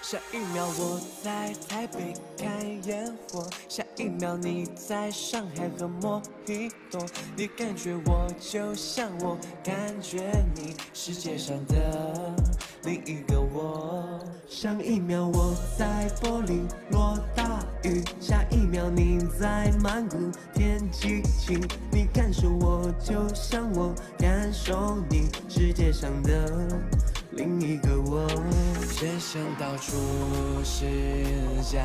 下一秒我在台北看烟火，下一秒你在上海喝莫吉托，你感觉我就像我感觉你，世界上的另一个我。上一秒我在柏林落大雨，下一秒你在曼谷天气晴，你感受我就像我感受你，世界上的另一个我。人生到处是假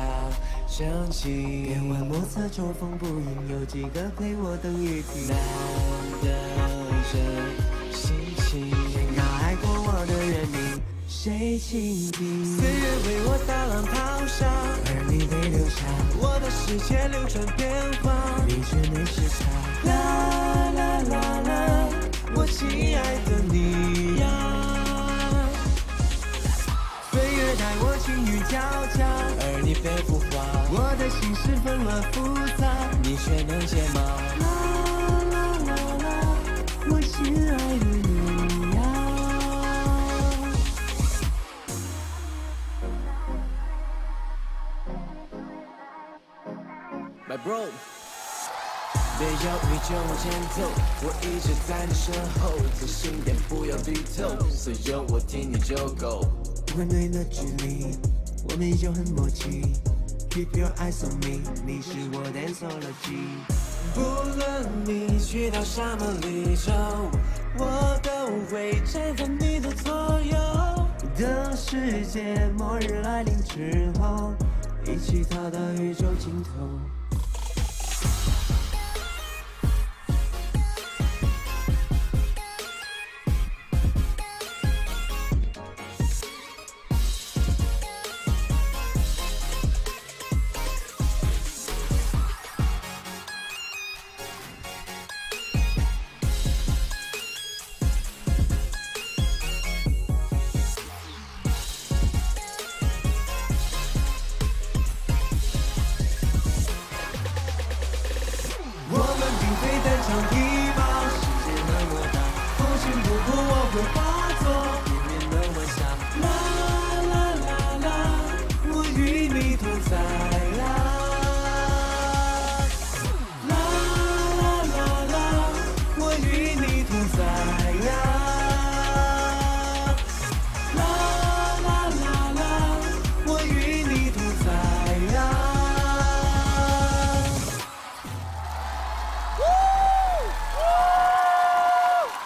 正经，夜晚莫测秋风不应，有几个陪我等雨停。难得这心情，天高爱过我的人，你谁倾听？岁月为我大浪淘沙，而你被留下。我的世界我情欲交加，而你被浮华。我的心事纷乱复杂，你却能解码。啦啦啦啦，我心爱的你呀。My bro，别犹豫就往前走，我一直在你身后，自信点不要低头，所有我听你就够。面对的距离，我们依旧很默契。Keep your eyes on me，你是我 danceology。不论你去到什么绿洲，我都会站在你的左右。等世界末日来临之后，一起逃到宇宙尽头。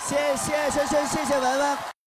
谢谢深深，谢谢文文。